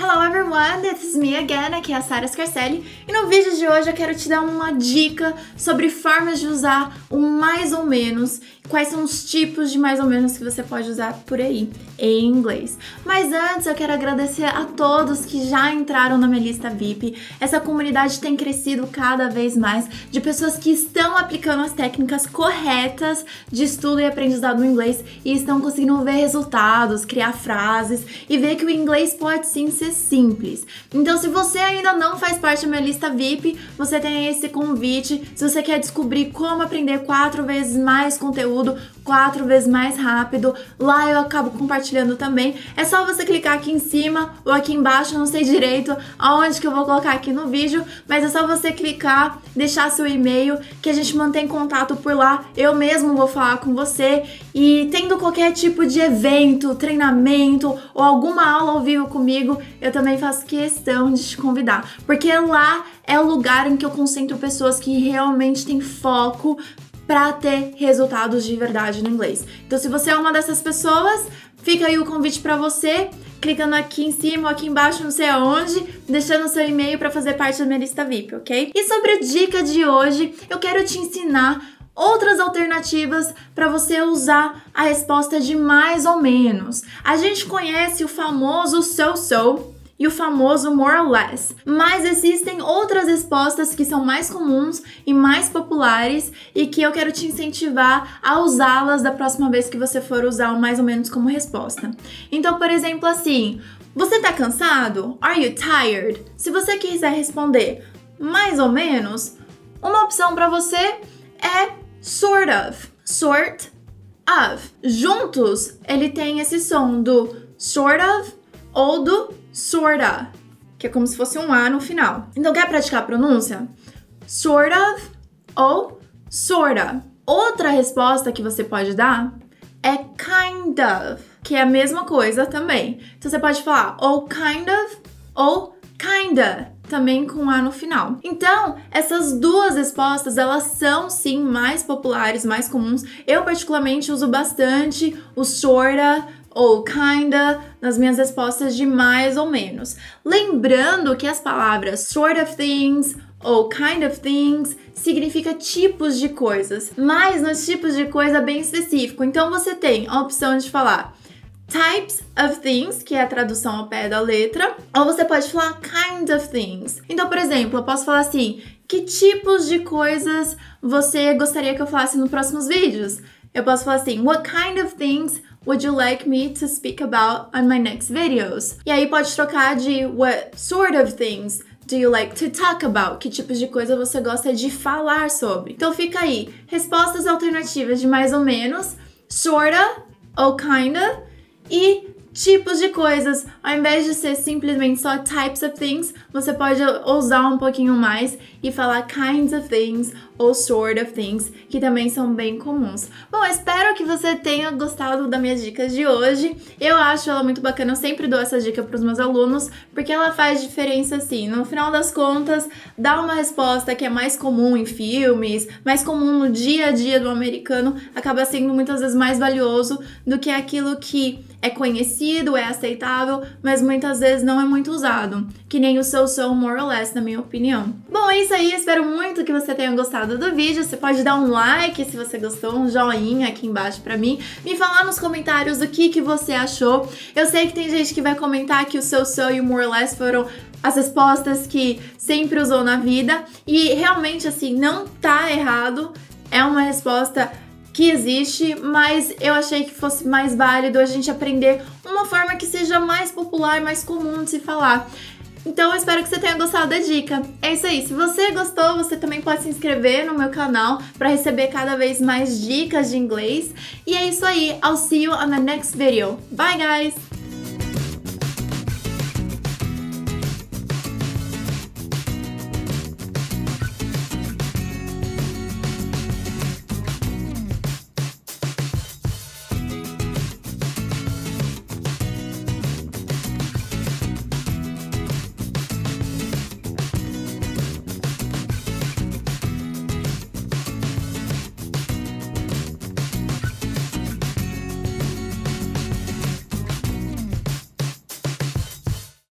Hello everyone, this is me again, aqui é a Sara Scarcelli e no vídeo de hoje eu quero te dar uma dica sobre formas de usar o mais ou menos, quais são os tipos de mais ou menos que você pode usar por aí em inglês. Mas antes eu quero agradecer a todos que já entraram na minha lista VIP. Essa comunidade tem crescido cada vez mais de pessoas que estão aplicando as técnicas corretas de estudo e aprendizado no inglês e estão conseguindo ver resultados, criar frases e ver que o inglês pode sim ser simples. Então, se você ainda não faz parte da minha lista VIP, você tem esse convite. Se você quer descobrir como aprender quatro vezes mais conteúdo, quatro vezes mais rápido, lá eu acabo compartilhando também. É só você clicar aqui em cima ou aqui embaixo, não sei direito aonde que eu vou colocar aqui no vídeo, mas é só você clicar, deixar seu e-mail, que a gente mantém contato por lá. Eu mesmo vou falar com você e tendo qualquer tipo de evento, treinamento ou alguma aula ao vivo comigo, eu também faço questão de te convidar, porque lá é o lugar em que eu concentro pessoas que realmente têm foco para ter resultados de verdade no inglês. Então, se você é uma dessas pessoas, fica aí o convite para você, clicando aqui em cima ou aqui embaixo, não sei aonde, deixando seu e-mail para fazer parte da minha lista VIP, ok? E sobre a dica de hoje, eu quero te ensinar outras alternativas para você usar a resposta de mais ou menos. A gente conhece o famoso so-so e o famoso more or less, mas existem outras respostas que são mais comuns e mais populares e que eu quero te incentivar a usá-las da próxima vez que você for usar o mais ou menos como resposta. Então, por exemplo, assim, você tá cansado? Are you tired? Se você quiser responder mais ou menos, uma opção para você é sort of. Sort of. Juntos, ele tem esse som do sort of ou do sorta, que é como se fosse um A no final. Então, quer praticar a pronúncia? Sort of ou sorta. Outra resposta que você pode dar é kind of, que é a mesma coisa também. Então, você pode falar ou kind of ou kinda também com A no final. Então, essas duas respostas, elas são sim mais populares, mais comuns. Eu particularmente uso bastante o sorta ou kinda nas minhas respostas de mais ou menos. Lembrando que as palavras sort of things ou kind of things significa tipos de coisas, mas nos tipos de coisa bem específico. Então você tem a opção de falar types of things, que é a tradução ao pé da letra, ou você pode falar kind of things. Então, por exemplo, eu posso falar assim: que tipos de coisas você gostaria que eu falasse nos próximos vídeos? Eu posso falar assim: what kind of things would you like me to speak about on my next videos? E aí pode trocar de what sort of things do you like to talk about? Que tipos de coisa você gosta de falar sobre? Então fica aí, respostas alternativas de mais ou menos, sorta ou kinda e tipos de coisas. Ao invés de ser simplesmente só types of things, você pode ousar um pouquinho mais e falar kinds of things ou sort of things, que também são bem comuns. Bom, espero que você tenha gostado das minhas dicas de hoje. Eu acho ela muito bacana, eu sempre dou essa dica para os meus alunos, porque ela faz diferença assim. No final das contas, dá uma resposta que é mais comum em filmes, mais comum no dia a dia do americano, acaba sendo muitas vezes mais valioso do que aquilo que é conhecido, é aceitável, mas muitas vezes não é muito usado, que nem o seu so more or less, na minha opinião. Bom, é isso aí, espero muito que você tenha gostado do vídeo. Você pode dar um like se você gostou, um joinha aqui embaixo pra mim, me falar nos comentários o que, que você achou. Eu sei que tem gente que vai comentar que o seu so e o more or less foram as respostas que sempre usou na vida, e realmente assim, não tá errado, é uma resposta que existe, mas eu achei que fosse mais válido a gente aprender uma forma que seja mais popular, mais comum de se falar. Então eu espero que você tenha gostado da dica. É isso aí. Se você gostou, você também pode se inscrever no meu canal para receber cada vez mais dicas de inglês. E é isso aí. I'll see you on the next video. Bye guys!